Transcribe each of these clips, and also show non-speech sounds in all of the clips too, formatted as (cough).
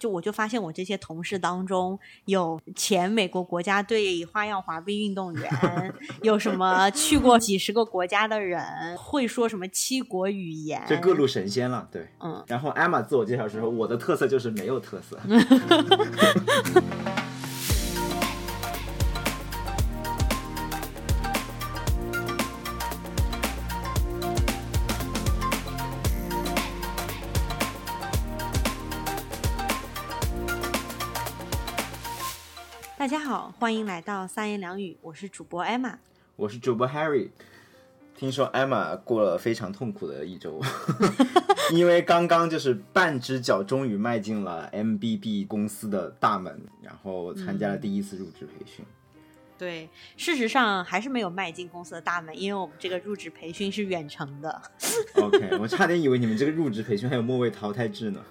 就我就发现我这些同事当中有前美国国家队花样滑冰运动员，有什么去过几十个国家的人，会说什么七国语言，就各路神仙了，对，嗯。然后艾玛自我介绍时候，我的特色就是没有特色。(laughs) 家好，欢迎来到三言两语，我是主播艾玛，我是主播 Harry。听说艾玛过了非常痛苦的一周，(laughs) 因为刚刚就是半只脚终于迈进了 MBB 公司的大门，然后参加了第一次入职培训。对，事实上还是没有迈进公司的大门，因为我们这个入职培训是远程的。OK，我差点以为你们这个入职培训还有末位淘汰制呢，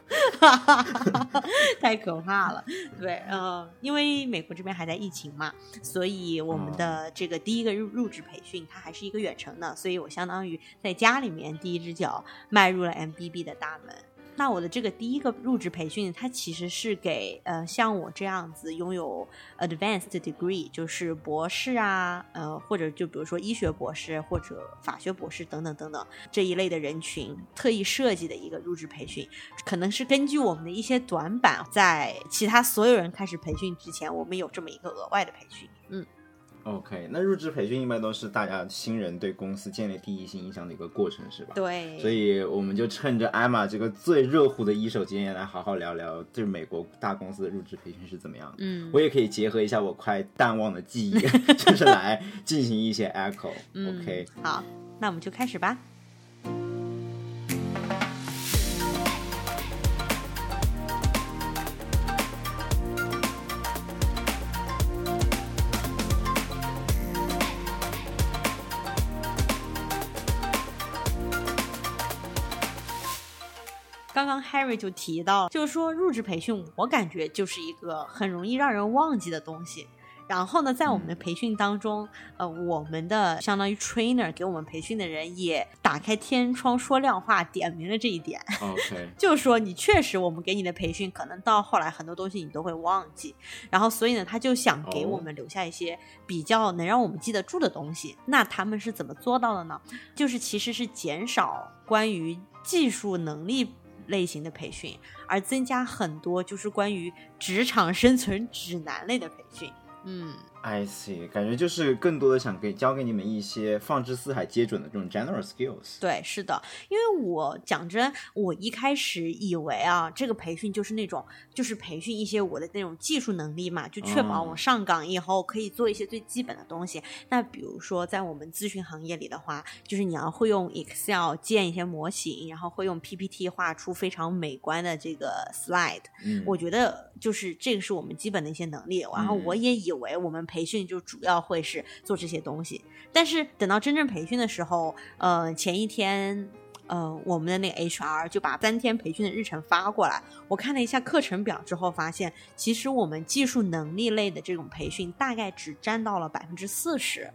(laughs) 太可怕了。对，呃，因为美国这边还在疫情嘛，所以我们的这个第一个入入职培训它还是一个远程的，所以我相当于在家里面第一只脚迈入了 MBB 的大门。那我的这个第一个入职培训，它其实是给呃像我这样子拥有 advanced degree，就是博士啊，呃或者就比如说医学博士或者法学博士等等等等这一类的人群特意设计的一个入职培训，可能是根据我们的一些短板，在其他所有人开始培训之前，我们有这么一个额外的培训，OK，那入职培训一般都是大家新人对公司建立第一性印象的一个过程，是吧？对。所以我们就趁着艾玛这个最热乎的一手经验，来好好聊聊，就是美国大公司的入职培训是怎么样的。嗯。我也可以结合一下我快淡忘的记忆，(laughs) 就是来进行一些 echo。OK。好，那我们就开始吧。Harry 就提到，就是说入职培训，我感觉就是一个很容易让人忘记的东西。然后呢，在我们的培训当中，呃，我们的相当于 trainer 给我们培训的人也打开天窗说亮话，点明了这一点。(laughs) OK，就是说你确实，我们给你的培训，可能到后来很多东西你都会忘记。然后，所以呢，他就想给我们留下一些比较能让我们记得住的东西。那他们是怎么做到的呢？就是其实是减少关于技术能力。类型的培训，而增加很多就是关于职场生存指南类的培训。嗯。I see，感觉就是更多的想给教给你们一些放之四海皆准的这种 general skills。对，是的，因为我讲真，我一开始以为啊，这个培训就是那种就是培训一些我的那种技术能力嘛，就确保我上岗以后可以做一些最基本的东西。那比如说在我们咨询行业里的话，就是你要会用 Excel 建一些模型，然后会用 PPT 画出非常美观的这个 slide。嗯，我觉得就是这个是我们基本的一些能力。然后我也以为我们培训就主要会是做这些东西，但是等到真正培训的时候，呃，前一天，呃，我们的那个 HR 就把三天培训的日程发过来，我看了一下课程表之后，发现其实我们技术能力类的这种培训大概只占到了百分之四十，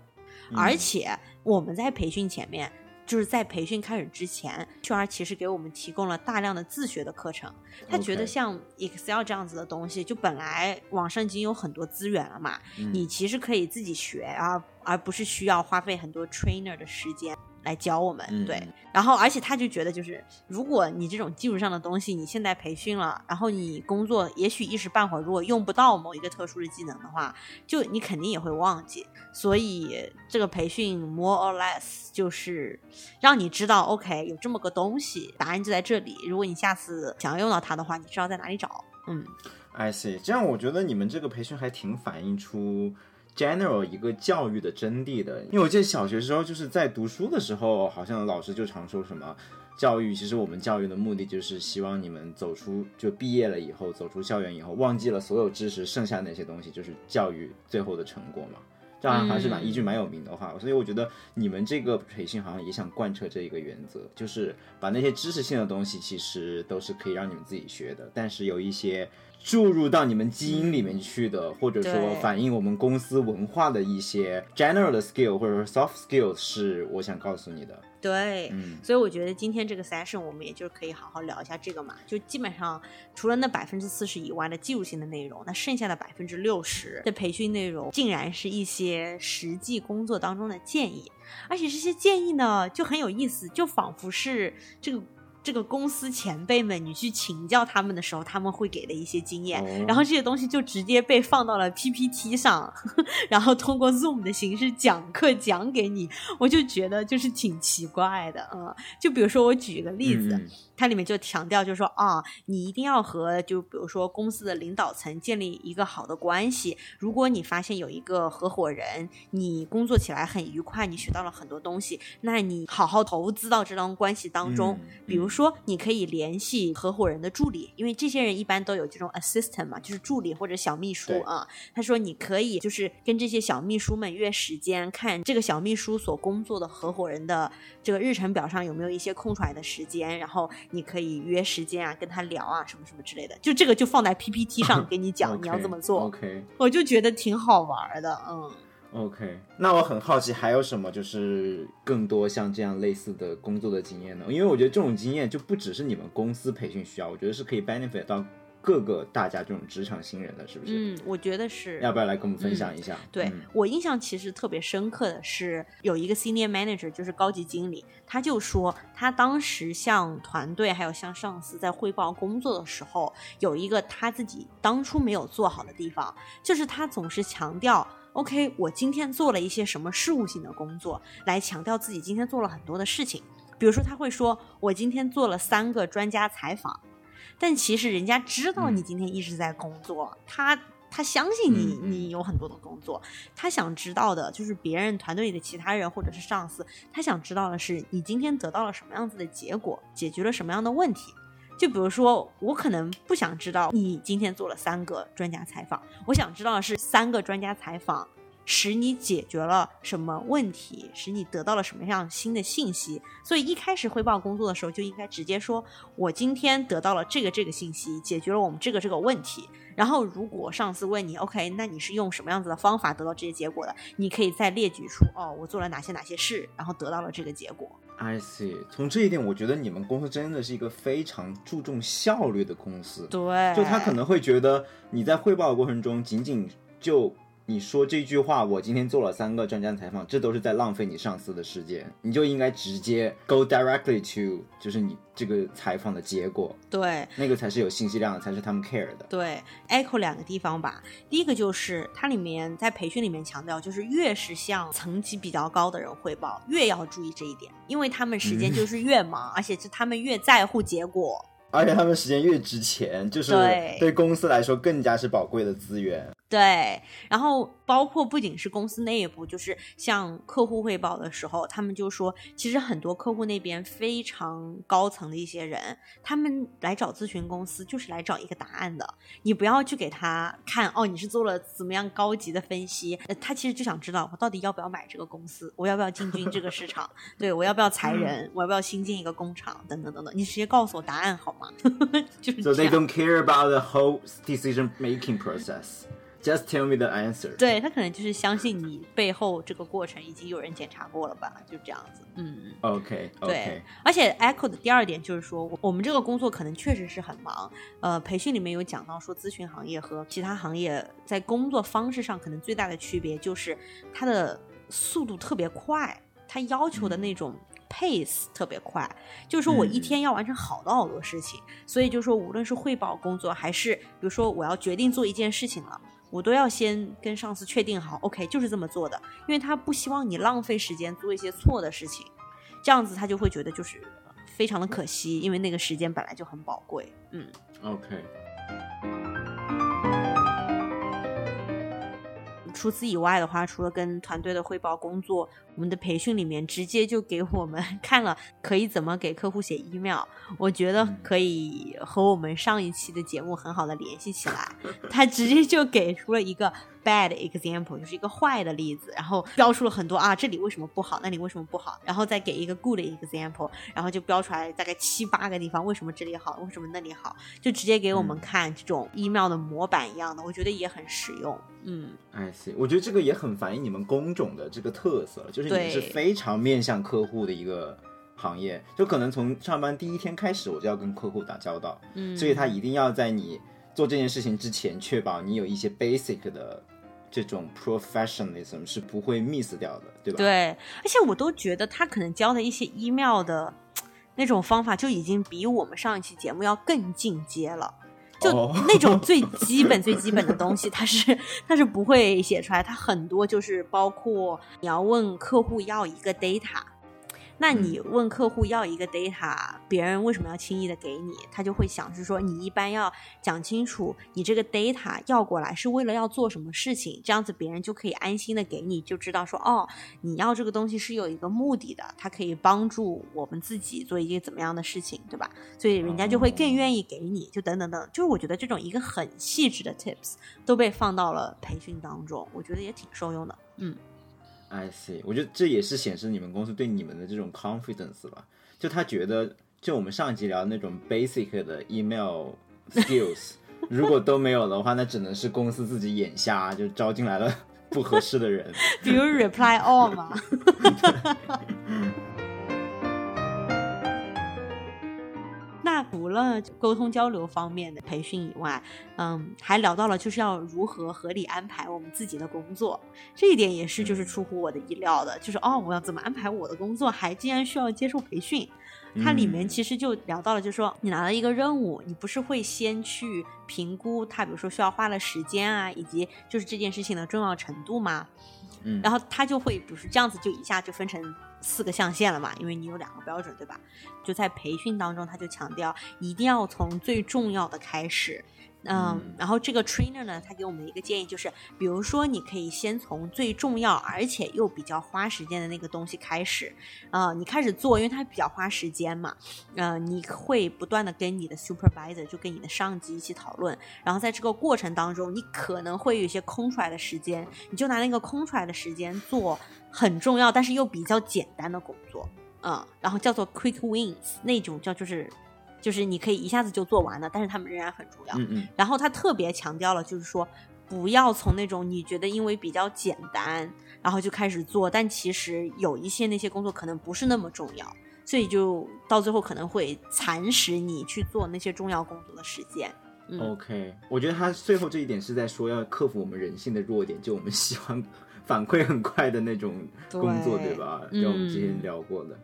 而且我们在培训前面。就是在培训开始之前，HR 其实给我们提供了大量的自学的课程。他觉得像 Excel 这样子的东西，就本来网上已经有很多资源了嘛，你其实可以自己学，而而不是需要花费很多 trainer 的时间。来教我们，对，然后而且他就觉得，就是如果你这种技术上的东西，你现在培训了，然后你工作也许一时半会儿如果用不到某一个特殊的技能的话，就你肯定也会忘记。所以这个培训 more or less 就是让你知道，OK，有这么个东西，答案就在这里。如果你下次想要用到它的话，你知道在哪里找。嗯，I see。这样我觉得你们这个培训还挺反映出。General 一个教育的真谛的，因为我记得小学时候就是在读书的时候，好像老师就常说什么教育，其实我们教育的目的就是希望你们走出就毕业了以后，走出校园以后，忘记了所有知识，剩下那些东西就是教育最后的成果嘛。这样还是蛮一句蛮有名的话，所以我觉得你们这个培训好像也想贯彻这一个原则，就是把那些知识性的东西其实都是可以让你们自己学的，但是有一些。注入到你们基因里面去的，或者说反映我们公司文化的一些 general 的 skill 或者说 soft skills，是我想告诉你的。对，嗯所以我觉得今天这个 session 我们也就是可以好好聊一下这个嘛，就基本上除了那百分之四十以外的技术性的内容，那剩下的百分之六十的培训内容，竟然是一些实际工作当中的建议，而且这些建议呢就很有意思，就仿佛是这个。这个公司前辈们，你去请教他们的时候，他们会给的一些经验，哦。然后这些东西就直接被放到了 PPT 上，(laughs) 然后通过 Zoom 的形式讲课讲给你，我就觉得就是挺奇怪的，嗯，就比如说我举一个例子，嗯它里面就强调，就是说啊，你一定要和就比如说公司的领导层建立一个好的关系。如果你发现有一个合伙人，你工作起来很愉快，你学到了很多东西，那你好好投资到这段关系当中。嗯比如说，你可以联系合伙人的助理，因为这些人一般都有这种 assistant 嘛，就是助理或者小秘书啊。他说你可以就是跟这些小秘书们约时间，看这个小秘书所工作的合伙人的这个日程表上有没有一些空出来的时间，然后你可以约时间啊，跟他聊啊，什么什么之类的。就这个就放在 PPT 上 (laughs) 给你讲你要怎么做，OK 我就觉得挺好玩的，嗯。OK，那我很好奇，还有什么就是更多像这样类似的工作的经验呢？因为我觉得这种经验就不只是你们公司培训需要，我觉得是可以 benefit 到各个大家这种职场新人的，是不是？嗯，我觉得是。要不要来跟我们分享一下？对、嗯我印象其实特别深刻的是，有一个 senior manager，就是高级经理，他就说他当时向团队还有向上司在汇报工作的时候，有一个他自己当初没有做好的地方，就是他总是强调。OK，我今天做了一些什么事务性的工作，来强调自己今天做了很多的事情。比如说，他会说：“我今天做了三个专家采访。”但其实人家知道你今天一直在工作，他他相信你你有很多的工作。他想知道的就是别人团队里的其他人或者是上司，他想知道的是你今天得到了什么样子的结果，解决了什么样的问题。就比如说，我可能不想知道你今天做了三个专家采访，我想知道的是三个专家采访使你解决了什么问题，使你得到了什么样新的信息。所以一开始汇报工作的时候，就应该直接说，我今天得到了这个这个信息，解决了我们这个这个问题。然后如果上司问你，OK，那你是用什么样子的方法得到这些结果的？你可以再列举出，哦，我做了哪些哪些事，然后得到了这个结果。I see。从这一点，我觉得你们公司真的是一个非常注重效率的公司。对，就他可能会觉得你在汇报的过程中，仅仅就你说这句话，我今天做了三个专家采访，这都是在浪费你上司的时间，你就应该直接 go directly to，就是你这个采访的结果，对那个才是有信息量的，才是他们 care 的。对，echo 两个地方吧。第一个就是它里面在培训里面强调，就是越是向层级比较高的人汇报，越要注意这一点，因为他们时间就是越忙，而且是他们越在乎结果。而且他们时间越值钱，就是对对公司来说更加是宝贵的资源。对，然后包括不仅是公司内部，就是向客户汇报的时候，他们就说，其实很多客户那边非常高层的一些人，他们来找咨询公司就是来找一个答案的，你不要去给他看哦，你是做了怎么样高级的分析，呃他其实就想知道我到底要不要买这个公司，我要不要进军这个市场，对我要不要裁人，(laughs) 我要不要新建一个工厂，等等等等，你直接告诉我答案好吗？(laughs) 就是这 So they。don't care about the whole decision making process. Just tell me the answer. 对他可能就是相信你背后这个过程已经有人检查过了吧，就这样子。嗯，OK 对。而且 Echo 的第二点就是说，我们这个工作可能确实是很忙。呃，培训里面有讲到说，咨询行业和其他行业在工作方式上可能最大的区别就是它的速度特别快，它要求的那种。pace 特别快，就是说我一嗯天要完成好多好多事情，所以就是说无论是汇报工作，还是比如说我要决定做一件事情了，我都要先跟上司确定好，OK，就是这么做的，因为他不希望你浪费时间做一些错的事情，这样子他就会觉得就是非常的可惜，因为那个时间本来就很宝贵。嗯，OK，除此以外的话，除了跟团队的汇报工作，我们的培训里面直接就给我们 (laughs) 看了可以怎么给客户写 email，我觉得可以和我们上一期的节目很好的联系起来。(laughs) 他直接就给出了一个 bad example，就是一个坏的例子，然后标出了很多啊，这里为什么不好，那里为什么不好，然后再给一个 good example，然后就标出来大概七八个地方，为什么这里好，为什么那里好，就直接给我们嗯看这种 email 的模板一样的，我觉得也很实用。嗯，I see，我觉得这个也很反映你们工种的这个特色，就是你们对是非常面向客户的一个行业，就可能从上班第一天开始我就要跟客户打交道，嗯，所以他一定要在你做这件事情之前，确保你有一些 basic 的这种 professionalism 是不会 miss 掉的，对吧？对，而且我都觉得他可能教的一些 email 的那种方法就已经比我们上一期节目要更进阶了。就哦。那种最基本、最基本的东西，它是它是不会写出来，它很多就是包括你要问客户要一个 data，那你问客户要一个 data，别人为什么要轻易的给你？他就会想是说，你一般要讲清楚，你这个 data 要过来是为了要做什么事情，这样子别人就可以安心的给你，就知道说，哦，你要这个东西是有一个目的的，它可以帮助我们自己做一些怎么样的事情，对吧？所以人家就会更愿意给你，就等等等，就是我觉得这种一个很细致的 tips 都被放到了培训当中，我觉得也挺受用的。嗯，I see，我觉得这也是显示你们公司对你们的这种 confidence 吧。就他觉得，就我们上集聊的那种 basic 的 email skills，(laughs) 如果都没有的话，那只能是公司自己眼瞎，就招进来了 (laughs) 不合适的人。(laughs) 比如 reply all 嘛。那除了沟通交流方面的培训以外，嗯，还聊到了就是要如何合理安排我们自己的工作，这一点也是就是出乎我的意料的，就是哦，我要怎么安排我的工作，还竟然需要接受培训。它里面其实就聊到了，就是说你拿了一个任务，你不是会先去评估它，比如说需要花的时间啊，以及就是这件事情的重要程度吗？嗯然后它就会，比如说这样子，就一下就分成四个象限了嘛，因为你有两个标准，对吧？就在培训当中，他就强调一定要从最重要的开始。嗯，然后这个 trainer 呢，他给我们一个建议，就是比如说你可以先从最重要而且又比较花时间的那个东西开始，啊、你开始做，因为它比较花时间嘛，呃，你会不断的跟你的 supervisor，就跟你的上级一起讨论，然后在这个过程当中，你可能会有一些空出来的时间，你就拿那个空出来的时间做很重要但是又比较简单的工作，嗯，然后叫做 quick wins 那种叫就是就是你可以一下子就做完了，但是他们仍然很重要。嗯嗯，然后他特别强调了，就是说不要从那种你觉得因为比较简单，然后就开始做，但其实有一些那些工作可能不是那么重要，所以就到最后可能会蚕食你去做那些重要工作的时间。嗯 OK，我觉得他最后这一点是在说要克服我们人性的弱点，就我们喜欢反馈很快的那种工作，对对吧？嗯就我们之前聊过的。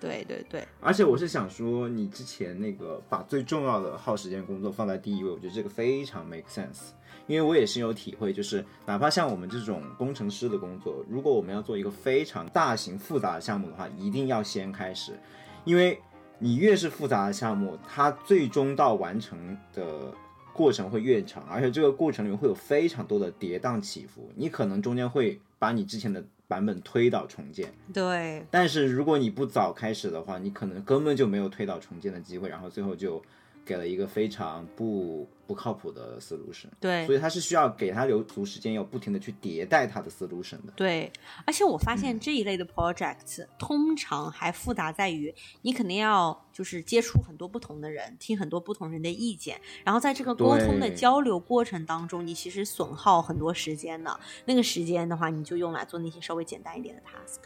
对对对，而且我是想说，你之前那个把最重要的耗时间工作放在第一位，我觉得这个非常 make sense。因为我也深有体会，就是哪怕像我们这种工程师的工作，如果我们要做一个非常大型复杂的项目的话，一定要先开始，因为你越是复杂的项目，它最终到完成的过程会越长，而且这个过程里面会有非常多的跌宕起伏，你可能中间会把你之前的版本推倒重建。对但是如果你不早开始的话，你可能根本就没有推倒重建的机会，然后最后就给了一个非常不不靠谱的 solution。对所以他是需要给他留足时间，要不停的去迭代他的 solution 的。对，而且我发现这一类的 project、通常还复杂在于，你肯定要就是接触很多不同的人，听很多不同人的意见，然后在这个沟通的交流过程当中，你其实损耗很多时间的。那个时间的话，你就用来做那些稍微简单一点的 task。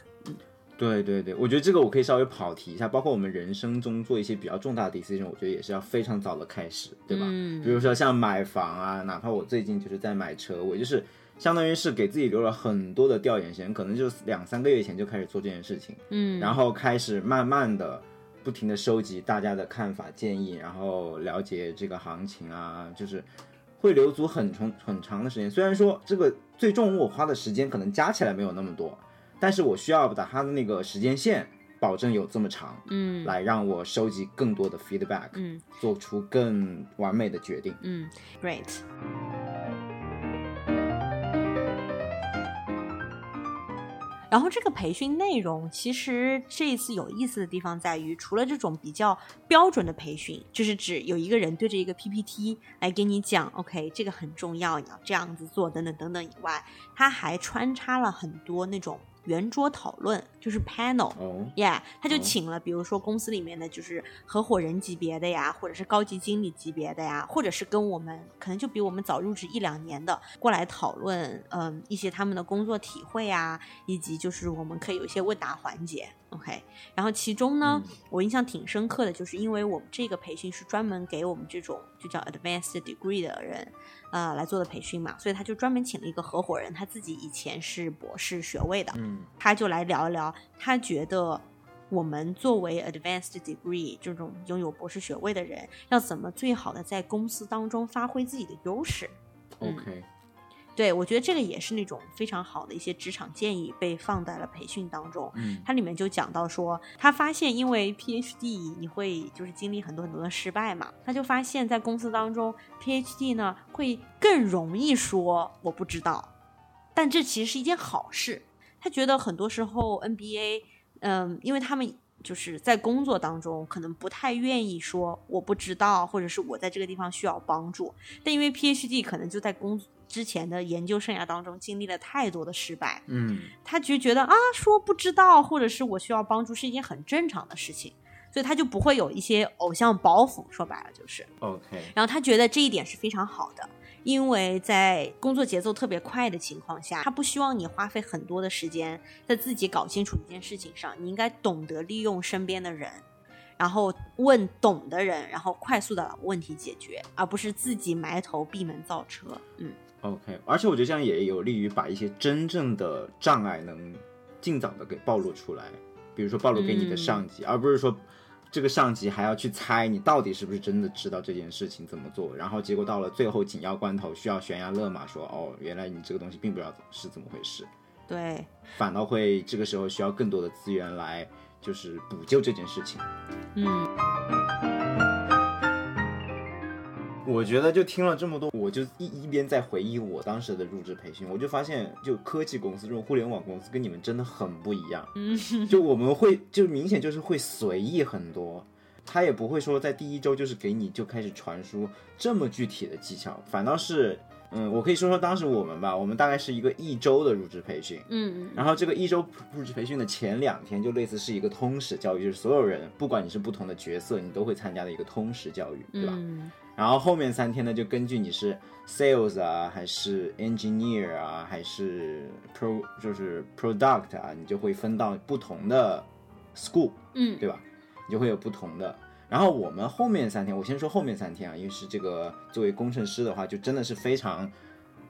对对对，我觉得这个我可以稍微跑题一下，包括我们人生中做一些比较重大的 decision，我觉得也是要非常早的开始，对吧？嗯比如说像买房啊，哪怕我最近就是在买车，我就是相当于是给自己留了很多的调研时间，可能就两三个月前就开始做这件事情，嗯，然后开始慢慢的、不停的收集大家的看法建议，然后了解这个行情啊，就是会留足很长很长的时间。虽然说这个最终我花的时间可能加起来没有那么多，但是我需要把它的那个时间线保证有这么长，嗯来让我收集更多的 feedback，嗯做出更完美的决定。嗯，great。然后这个培训内容，其实这一次有意思的地方在于，除了这种比较标准的培训，就是指有一个人对着一个 PPT 来给你讲，OK，这个很重要，你要这样子做，等等等等以外，它还穿插了很多那种圆桌讨论，就是 panel。哦，Yeah，他就哦请了，比如说公司里面的就是合伙人级别的呀，或者是高级经理级别的呀，或者是跟我们可能就比我们早入职一两年的过来讨论，嗯，一些他们的工作体会啊，以及就是我们可以有一些问答环节，OK。然后其中呢，嗯我印象挺深刻的，就是因为我们这个培训是专门给我们这种就叫 advanced degree 的人，呃，来做的培训嘛，所以他就专门请了一个合伙人，他自己以前是博士学位的，嗯他就来聊一聊，他觉得我们作为 advanced degree 这种拥有博士学位的人，要怎么最好的在公司当中发挥自己的优势。嗯，OK，对我觉得这个也是那种非常好的一些职场建议被放在了培训当中。嗯它里面就讲到说，他发现因为 PhD 你会就是经历很多很多的失败嘛，他就发现在公司当中 PhD 呢会更容易说我不知道，但这其实是一件好事。他觉得很多时候 NBA，嗯，因为他们就是在工作当中可能不太愿意说我不知道，或者是我在这个地方需要帮助，但因为 PhD 可能就在工之前的研究生涯当中经历了太多的失败，嗯他就觉得啊，说不知道或者是我需要帮助是一件很正常的事情，所以他就不会有一些偶像包袱。说白了就是，，OK，然后他觉得这一点是非常好的，因为在工作节奏特别快的情况下，他不希望你花费很多的时间在自己搞清楚一件事情上，你应该懂得利用身边的人。然后问懂的人，然后快速的把问题解决，而不是自己埋头闭门造车。嗯 OK，而且我觉得这样也有利于把一些真正的障碍能尽早的给暴露出来，比如说暴露给你的上级，而不是说这个上级还要去猜你到底是不是真的知道这件事情怎么做，然后结果到了最后紧要关头需要悬崖勒马说哦，原来你这个东西并不知道是怎么回事，对，反倒会这个时候需要更多的资源来就是补救这件事情。嗯我觉得就听了这么多，我就一一边在回忆我当时的入职培训，我就发现，就科技公司这种互联网公司跟你们真的很不一样。嗯，就我们会就明显就是会随意很多，他也不会说在第一周就是给你就开始传输这么具体的技巧，反倒是，嗯，我可以说说当时我们吧，我们大概是一个一周的入职培训，嗯然后这个一周入职培训的前两天就类似是一个通识教育，就是所有人不管你是不同的角色，你都会参加的一个通识教育，对吧？嗯然后后面三天呢，就根据你是 sales 啊，还是 engineer 啊，还是 pro 就是 product 啊，你就会分到不同的 school，嗯对吧？你就会有不同的。然后我们后面三天，我先说后面三天啊，因为是这个作为工程师的话，就真的是非常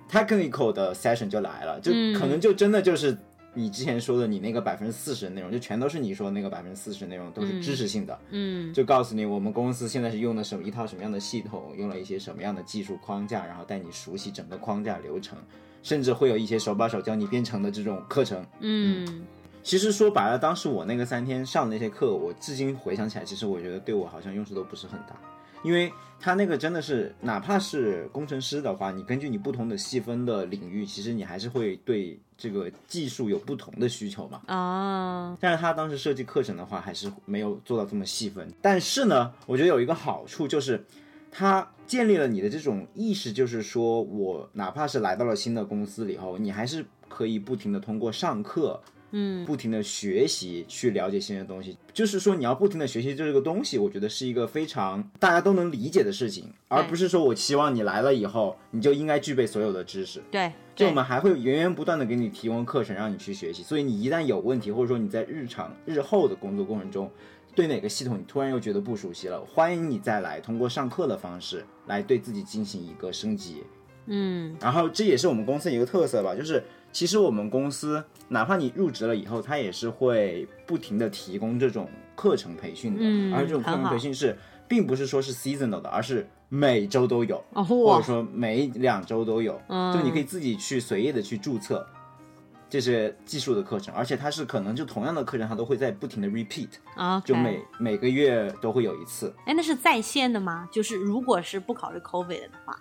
technical 的 session 就来了，就嗯可能就真的就是你之前说的你那个百分之四十的内容，就全都是你说的那个百分之四十内容都是知识性的。嗯就告诉你我们公司现在是用的什么一套什么样的系统，用了一些什么样的技术框架，然后带你熟悉整个框架流程，甚至会有一些手把手教你编程的这种课程。嗯其实说白了，当时我那个三天上的那些课，我至今回想起来，其实我觉得对我好像用处都不是很大，因为他那个真的是，哪怕是工程师的话，你根据你不同的细分的领域，其实你还是会对这个技术有不同的需求嘛。啊但是他当时设计课程的话，还是没有做到这么细分。但是呢，我觉得有一个好处就是，他建立了你的这种意识，就是说我哪怕是来到了新的公司里后，你还是可以不停的通过上课，嗯不停的学习去了解新的东西。就是说你要不停的学习这个东西，我觉得是一个非常大家都能理解的事情，而不是说我期望你来了以后你就应该具备所有的知识。对对就我们还会源源不断的给你提供课程，让你去学习。所以你一旦有问题，或者说你在日常日后的工作过程中，对哪个系统你突然又觉得不熟悉了，欢迎你再来通过上课的方式来对自己进行一个升级。嗯然后这也是我们公司一个特色吧，就是其实我们公司哪怕你入职了以后，它也是会不停的提供这种课程培训的，嗯而这种课程培训是并不是说是 seasonal 的，而是每周都有。哦或者说每两周都有，嗯就你可以自己去随意的去注册这些技术的课程，而且它是可能就同样的课程，它都会在不停的 repeat，啊就每每个月都会有一次。哎那是在线的吗？就是如果是不考虑 COVID 的话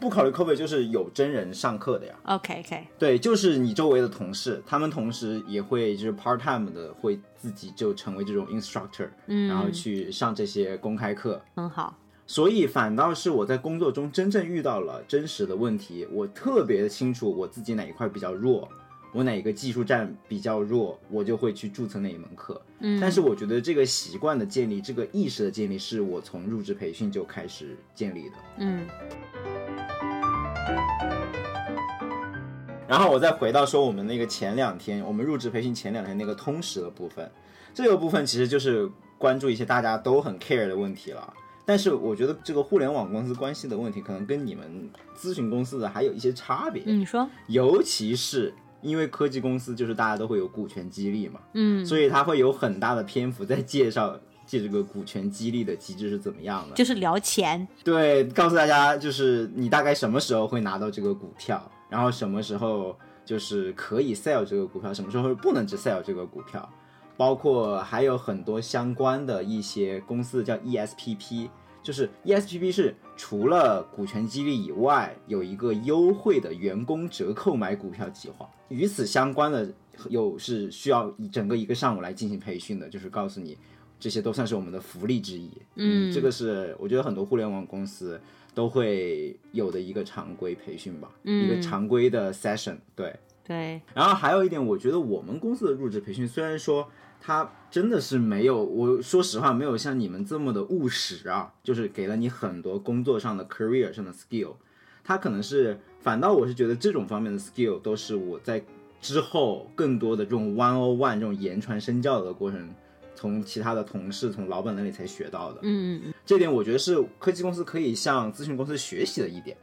不考虑 COVID 就是有真人上课的呀，，OK OK 对，就是你周围的同事，他们同时也会就是 part time 的会自己就成为这种 instructor，嗯。然后去上这些公开课，很好。所以反倒是我在工作中真正遇到了真实的问题，我特别清楚我自己哪一块比较弱，我哪个技术站比较弱，我就会去注册哪一门课。嗯，但是我觉得这个习惯的建立，这个意识的建立，是我从入职培训就开始建立的。嗯然后我再回到说我们那个前两天，我们入职培训前两天那个通识的部分，这个部分其实就是关注一些大家都很 care 的问题了。但是我觉得这个互联网公司关系的问题，可能跟你们咨询公司的还有一些差别，嗯，你说，尤其是因为科技公司就是大家都会有股权激励嘛，嗯，所以它会有很大的篇幅在介绍这这个股权激励的机制是怎么样的。就是聊钱，对，告诉大家就是你大概什么时候会拿到这个股票，然后什么时候就是可以 sell 这个股票，什么时候不能只 sell 这个股票，包括还有很多相关的一些公司叫 ESPP，就是 ESPP 是除了股权激励以外，有一个优惠的员工折扣买股票计划，与此相关的又是需要一整个一个上午来进行培训的，就是告诉你。这些都算是我们的福利之一，嗯这个是我觉得很多互联网公司都会有的一个常规培训吧，嗯一个常规的 session，对。对，然后还有一点，我觉得我们公司的入职培训虽然说它真的是没有，我说实话没有像你们这么的务实啊，就是给了你很多工作上的 career 上的 skill，他可能是反倒我是觉得这种方面的 skill 都是我在之后更多的这种 one on one 这种言传身教的过程，从其他的同事从老板那里才学到的。嗯嗯这点我觉得是科技公司可以向咨询公司学习的一点。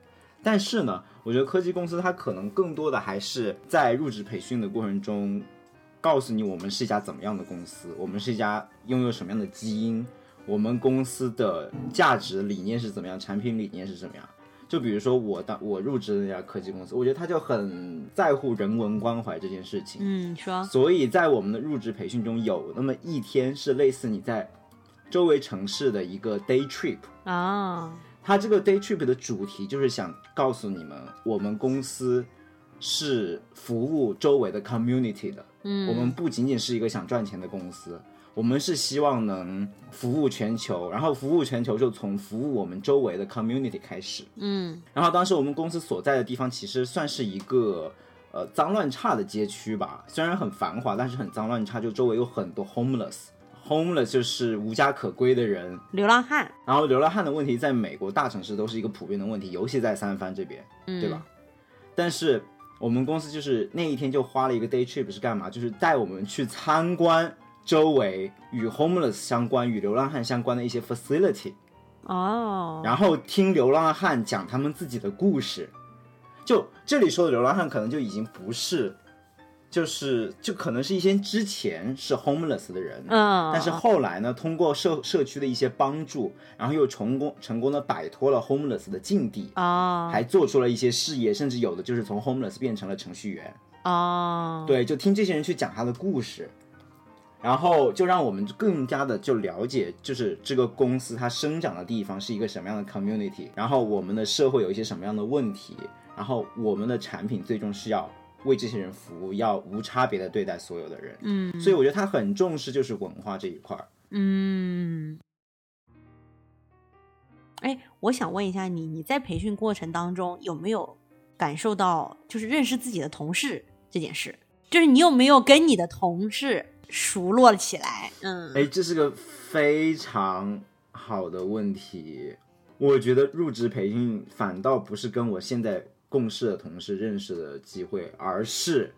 但是呢，我觉得科技公司它可能更多的还是在入职培训的过程中，告诉你我们是一家怎么样的公司，我们是一家拥有什么样的基因，我们公司的价值理念是怎么样，产品理念是怎么样。就比如说我当我入职的那家科技公司，我觉得他就很在乎人文关怀这件事情。嗯，你说，所以在我们的入职培训中，有那么一天是类似你在周围城市的一个 day trip。啊，它这个 day trip 的主题就是想告诉你们，我们公司是服务周围的 community 的。嗯，我们不仅仅是一个想赚钱的公司，我们是希望能服务全球，然后服务全球就从服务我们周围的 community 开始。嗯然后当时我们公司所在的地方其实算是一个呃脏乱差的街区吧，虽然很繁华，但是很脏乱差，就周围有很多 homeless。homeless 就是无家可归的人，流浪汉，然后流浪汉的问题在美国大城市都是一个普遍的问题，尤其在三藩这边，嗯，对吧？？但是我们公司就是那一天就花了一个 day trip 是干嘛？就是带我们去参观周围与 homeless 相关、与流浪汉相关的一些 facility。哦，然后听流浪汉讲他们自己的故事。就这里说的流浪汉，可能就已经不是，就是就可能是一些之前是 homeless 的人，嗯，但是后来呢，通过社社区的一些帮助，然后又成功成功的摆脱了 homeless 的境地，哦，还做出了一些事业，甚至有的就是从 homeless 变成了程序员。哦，对，就听这些人去讲他的故事，然后就让我们更加的就了解，就是这个公司它生长的地方是一个什么样的 community，然后我们的社会有一些什么样的问题，然后我们的产品最终是要为这些人服务，要无差别的对待所有的人。嗯所以我觉得他很重视就是文化这一块儿。嗯，哎，我想问一下你，你在培训过程当中有没有感受到就是认识自己的同事这件事？就是你有没有跟你的同事熟络了起来？嗯，哎，这是个非常好的问题。我觉得入职培训反倒不是跟我现在共事的同事认识的机会，而是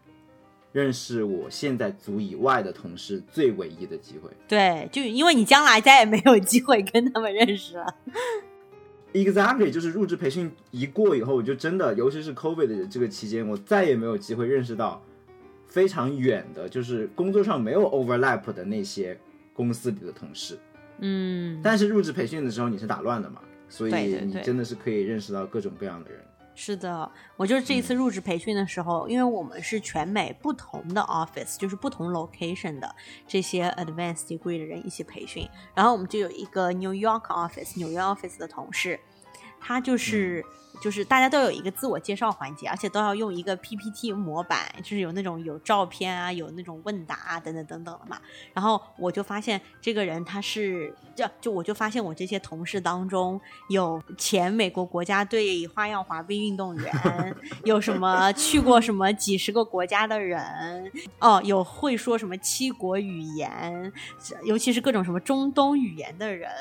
认识我现在组以外的同事最唯一的机会。对，就因为你将来再也没有机会跟他们认识了。Exactly，就是入职培训一过以后，我就真的，尤其是 COVID 的这个期间，我再也没有机会认识到非常远的，就是工作上没有 overlap 的那些公司里的同事。嗯，但是入职培训的时候你是打乱的嘛，所以你真的是可以认识到各种各样的人。是的，我就是这一次入职培训的时候，因为我们是全美不同的 office，就是不同 location 的这些 advanced degree 的人一起培训，然后我们就有一个 New York office 纽约 office 的同事，它就是。就是大家都有一个自我介绍环节，而且都要用一个 PPT 模板，就是有那种有照片啊，有那种问答啊，等等等等的嘛。然后我就发现这个人他是，就就我就发现我这些同事当中有前美国国家队花样滑冰运动员，(laughs) 有什么去过什么几十个国家的人，哦，有会说什么七国语言，尤其是各种什么中东语言的人。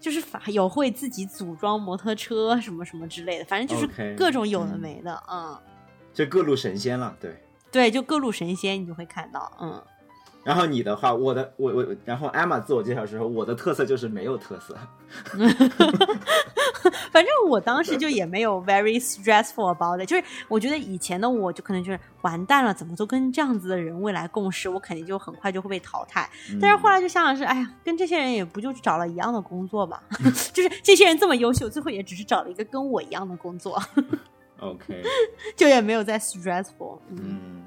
就是反有会自己组装摩托车什么什么之类的，反正就是各种有的没的，嗯，就各路神仙了，对。对，就各路神仙你就会看到，嗯。然后你的话，我的我我，然后艾玛自我介绍的时候，我的特色就是没有特色。(laughs) 反正我当时就也没有 very stressful about it，就是我觉得以前的我就可能就是完蛋了，怎么都跟这样子的人未来共事，我肯定就很快就会被淘汰。但是后来就想想是，哎呀，跟这些人也不就找了一样的工作吧，(laughs) 就是这些人这么优秀，最后也只是找了一个跟我一样的工作。OK，(laughs) 就也没有再 stressful，嗯。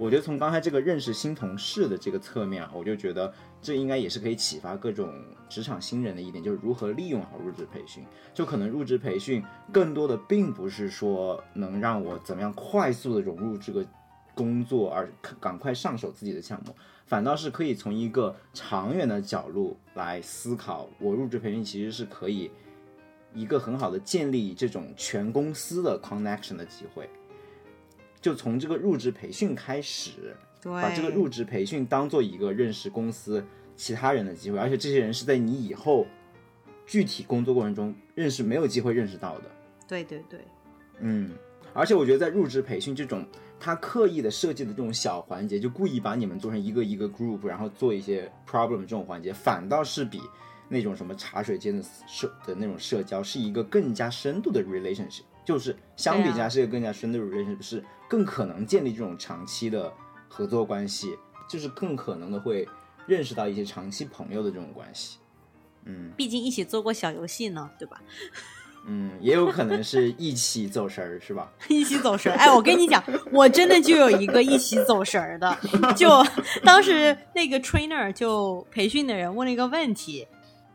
我觉得从刚才这个认识新同事的这个侧面啊，我就觉得这应该也是可以启发各种职场新人的一点，就是如何利用好入职培训。就可能入职培训更多的并不是说能让我怎么样快速的融入这个工作，而赶快上手自己的项目，反倒是可以从一个长远的角度来思考，我入职培训其实是可以一个很好的建立这种全公司的 connection 的机会。就从这个入职培训开始，对，把这个入职培训当做一个认识公司其他人的机会，而且这些人是在你以后具体工作过程中认识没有机会认识到的。对对对，嗯，而且我觉得在入职培训这种他刻意的设计的这种小环节，就故意把你们做成一个一个 group，然后做一些 problem 这种环节，反倒是比那种什么茶水间的社的那种社交是一个更加深度的 relationship。就是相比之下是一个更加深的 relationship，、是更可能建立这种长期的合作关系，就是更可能的会认识到一些长期朋友的这种关系。嗯毕竟一起做过小游戏呢，对吧？(laughs) 嗯，也有可能是一起走神儿，是吧？(laughs) 一起走神儿。哎，我跟你讲，我真的就有一个一起走神儿的，就当时那个 trainer 就培训的人问了一个问题。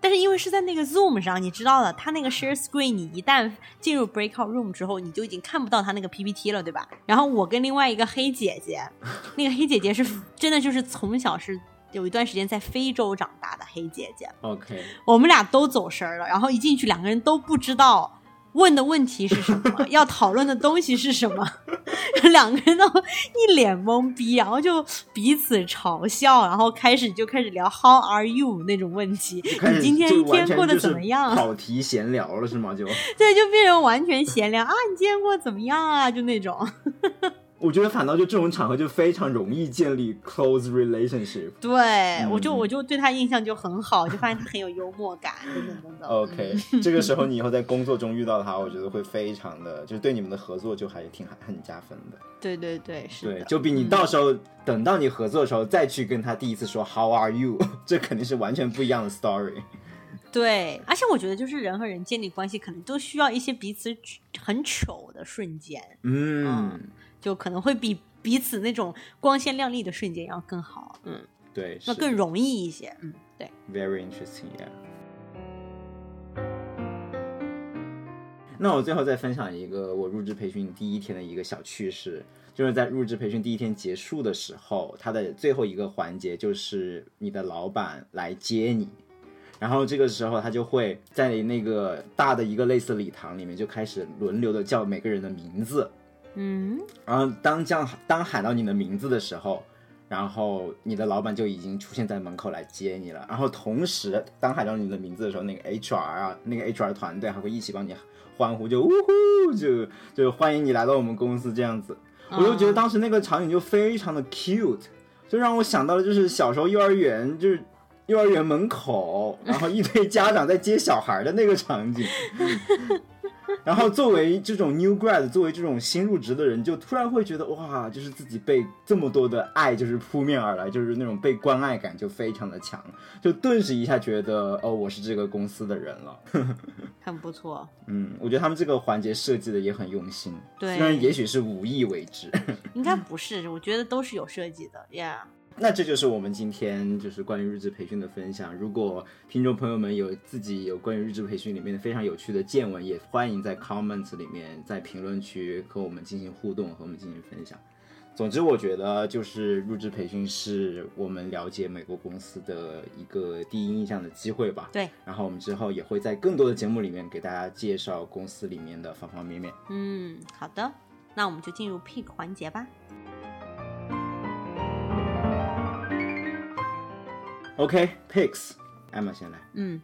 但是因为是在那个 Zoom 上，你知道的，他那个 share screen，你一旦进入 breakout room 之后，你就已经看不到他那个 PPT 了，对吧？然后我跟另外一个黑姐姐，(laughs) 那个黑姐姐是真的就是从小是有一段时间在非洲长大的黑姐姐，OK，我们俩都走神儿了，然后一进去，两个人都不知道问的问题是什么，(laughs) 要讨论的东西是什么，(laughs) 两个人都一脸懵逼，然后就彼此嘲笑，然后开始就开始聊 How are you 那种问题，你今天一天过得怎么样？跑题闲聊了是吗？就对，就变成完全闲聊啊，你今天过得怎么样啊？就那种。我觉得反倒就这种场合就非常容易建立 close relationship。对，我就嗯我就对他印象就很好，就发现他很有幽默感，等等等等。OK，(laughs) 这个时候你以后在工作中遇到他，我觉得会非常的，就是对你们的合作就还挺很加分的。对对对，是对，就比你到时候、等到你合作的时候再去跟他第一次说 How are you，(laughs) 这肯定是完全不一样的 story。对，而且我觉得就是人和人建立关系，可能都需要一些彼此很糗的瞬间，嗯，就可能会比彼此那种光鲜亮丽的瞬间要更好，嗯，对，那更容易一些，嗯，对，Very interesting, yeah. 那我最后再分享一个我入职培训第一天的一个小趣事，就是在入职培训第一天结束的时候，他的最后一个环节就是你的老板来接你，然后这个时候他就会在那个大的一个类似礼堂里面就开始轮流的叫每个人的名字，嗯，然后当这样当喊到你的名字的时候，然后你的老板就已经出现在门口来接你了。然后同时，当喊到你的名字的时候，那个 HR 啊，那个 HR 团队还会一起帮你欢呼，就呜呼，就就欢迎你来到我们公司这样子。我就觉得当时那个场景就非常的 cute，就让我想到了就是小时候幼儿园就是。幼儿园门口，然后一堆家长在接小孩的那个场景，然后作为这种 new grad，作为这种新入职的人，就突然会觉得哇，就是自己被这么多的爱就是扑面而来，就是那种被关爱感就非常的强，就顿时一下觉得哦，我是这个公司的人了。(laughs) 很不错，嗯，我觉得他们这个环节设计的也很用心，对虽然也许是无意为之。(laughs) 应该不是，我觉得都是有设计的，Yeah，那这就是我们今天就是关于日志培训的分享。如果听众朋友们有自己有关于日志培训里面的非常有趣的见闻，也欢迎在 comments 里面在评论区和我们进行互动，和我们进行分享。总之，我觉得就是入职培训是我们了解美国公司的一个第一印象的机会吧。对，然后我们之后也会在更多的节目里面给大家介绍公司里面的方方面面。嗯，好的，那我们就进入 pick 环节吧。OK，picks，Emma 先来。嗯，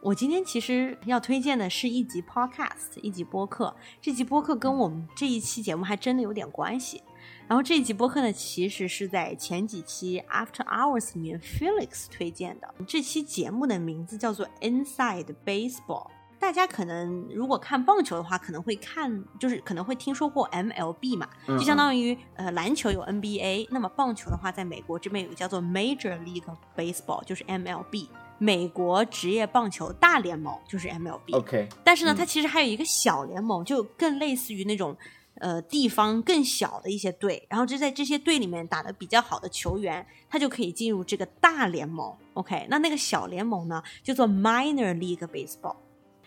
我今天其实要推荐的是一集 podcast，一集播客。这集播客跟我们这一期节目还真的有点关系。然后这一集播客呢，其实是在前几期 After Hours 里面 Felix 推荐的。这期节目的名字叫做 Inside Baseball。大家可能如果看棒球的话，可能会看，就是可能会听说过 MLB 嘛，嗯就相当于呃篮球有 NBA，那么棒球的话，在美国这边有个叫做 Major League Baseball，就是 MLB，美国职业棒球大联盟就是 MLB。OK，但是呢，它其实还有一个小联盟，就更类似于那种呃地方更小的一些队，然后就在这些队里面打的比较好的球员，他就可以进入这个大联盟。OK，那那个小联盟呢，叫做 Minor League Baseball。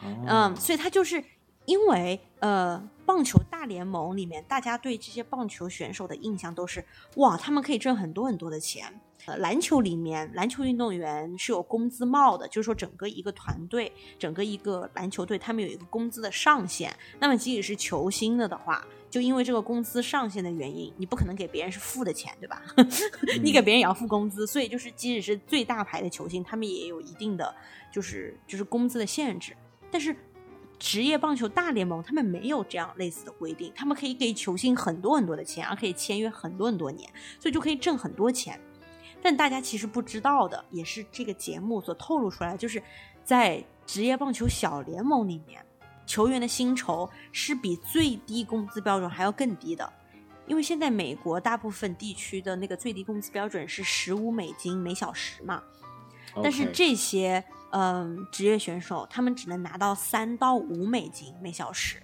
哦嗯，所以他就是因为呃，棒球大联盟里面，大家对这些棒球选手的印象都是哇，他们可以挣很多很多的钱。呃，篮球里面，篮球运动员是有工资帽的，就是说整个一个团队，整个一个篮球队，他们有一个工资的上限。那么即使是球星了的话，就因为这个工资上限的原因，你不可能给别人是付的钱，对吧？(laughs) 你给别人也要付工资，所以就是即使是最大牌的球星，他们也有一定的就是就是工资的限制。但是职业棒球大联盟他们没有这样类似的规定，他们可以给球星很多很多的钱，而可以签约很多很多年，所以就可以挣很多钱。但大家其实不知道的，也是这个节目所透露出来的，就是在职业棒球小联盟里面，球员的薪酬是比最低工资标准还要更低的。因为现在美国大部分地区的那个最低工资标准是十五美金每小时嘛，但是这些嗯职业选手，他们只能拿到三到五美金每小时，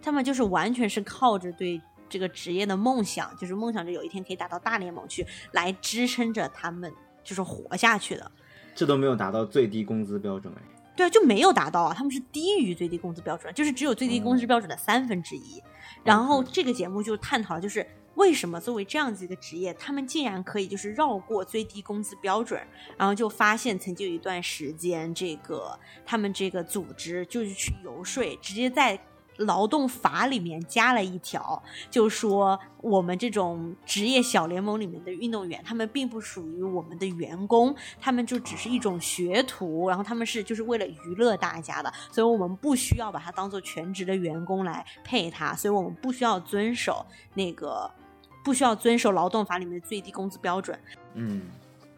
他们就是完全是靠着对这个职业的梦想，就是梦想着有一天可以打到大联盟去，来支撑着他们就是活下去的。这都没有达到最低工资标准哎。对啊，就没有达到啊，他们是低于最低工资标准，就是只有最低工资标准的三分之一。然后这个节目就探讨了，就是为什么作为这样子一个职业，他们竟然可以就是绕过最低工资标准，然后就发现曾经有一段时间，这个他们这个组织就是去游说，直接在。劳动法里面加了一条，就说我们这种职业小联盟里面的运动员，他们并不属于我们的员工，他们就只是一种学徒，然后他们是就是为了娱乐大家的，所以我们不需要把他当做全职的员工来配他，所以我们不需要遵守那个不需要遵守劳动法里面的最低工资标准。嗯，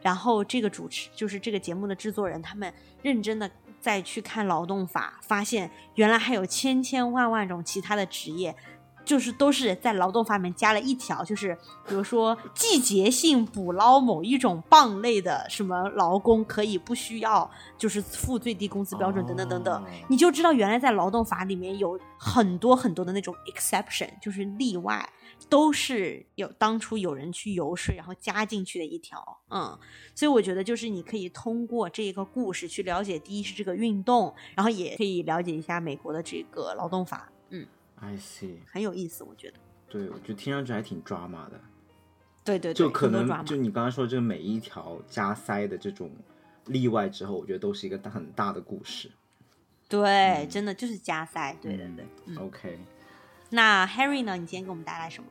然后这个主持就是这个节目的制作人，他们认真的再去看劳动法，发现原来还有千千万万种其他的职业。就是都是在劳动法里面加了一条，就是比如说季节性捕捞某一种蚌类的什么劳工可以不需要，就是付最低工资标准等等等等，哦你就知道原来在劳动法里面有很多很多的那种 exception，就是例外，都是有当初有人去游说，然后加进去的一条，嗯，所以我觉得就是你可以通过这个故事去了解，第一是这个运动，然后也可以了解一下美国的这个劳动法，嗯，I see，很有意思，我觉得。对，我觉得听上去还挺抓马的。对对对，就可能就你刚刚说这个每一条加塞的这种例外之后，我觉得都是一个大很大的故事。对，真的就是加塞，对对对。嗯 OK，那 Harry 呢？你今天给我们带来什么？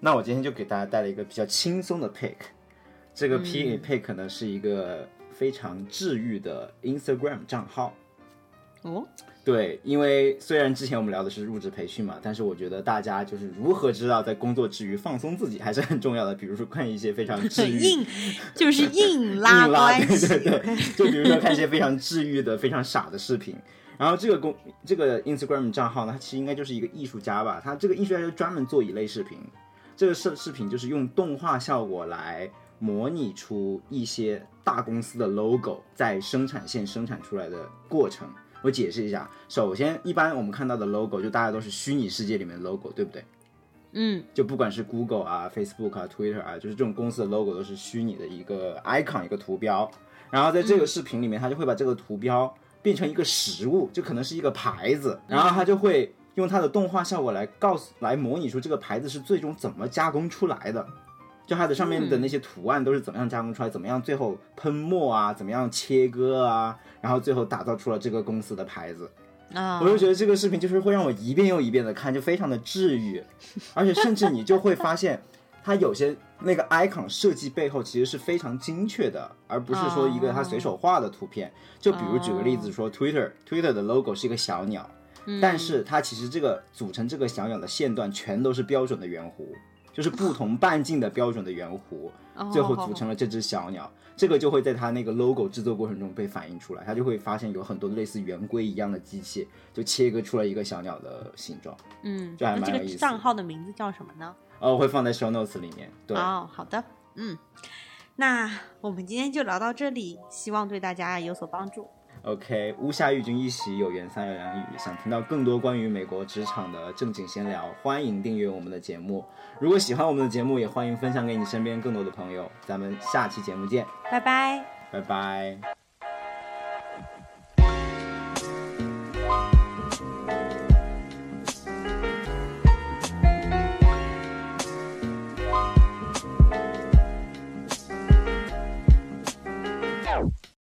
那我今天就给大家带来一个比较轻松的 pick，这个嗯 P pick 呢是一个非常治愈的 Instagram 账号。哦，对，因为虽然之前我们聊的是入职培训嘛，但是我觉得大家就是如何知道在工作之余放松自己还是很重要的。比如说看一些非常治愈、硬就是硬拉 (laughs) 关系，对对对，就比如说看一些非常治愈的、非常傻的视频。然后这个公这个 Instagram 账号呢，它其实应该就是一个艺术家吧，他这个艺术家就专门做一类视频。这个视视频就是用动画效果来模拟出一些大公司的 logo 在生产线生产出来的过程。我解释一下，首先，一般我们看到的 logo 就大家都是虚拟世界里面的 logo，对不对？嗯就不管是 Google 啊、Facebook 啊、Twitter 啊，就是这种公司的 logo 都是虚拟的一个 icon 一个图标。然后在这个视频里面，他就会把这个图标变成一个实物，就可能是一个牌子，然后他就会用它的动画效果来告诉、来模拟出这个牌子是最终怎么加工出来的。就它的上面的那些图案都是怎么样加工出来，怎么样最后喷墨啊，怎么样切割啊，然后最后打造出了这个公司的牌子。啊我，就觉得这个视频就是会让我一遍又一遍的看，就非常的治愈，而且甚至你就会发现，它有些那个 icon 设计背后其实是非常精确的，而不是说一个他随手画的图片。就比如举个例子说，Twitter，Twitter 的 logo 是一个小鸟，但是它其实这个组成这个小鸟的线段全都是标准的圆弧，就是不同半径的标准的圆弧。最后组成了这只小鸟，这个就会在它那个 logo 制作过程中被反映出来，它就会发现有很多类似圆规一样的机器，就切割出了一个小鸟的形状。嗯，这还蛮有意思个账号的名字叫什么呢？呃，我会放在 show notes 里面。对，哦，好的，嗯，那我们今天就聊到这里，希望对大家有所帮助。OK，屋下育君一席，有缘三有两语。想听到更多关于美国职场的正经闲聊，欢迎订阅我们的节目。如果喜欢我们的节目，也欢迎分享给你身边更多的朋友。咱们下期节目见，拜拜。拜拜。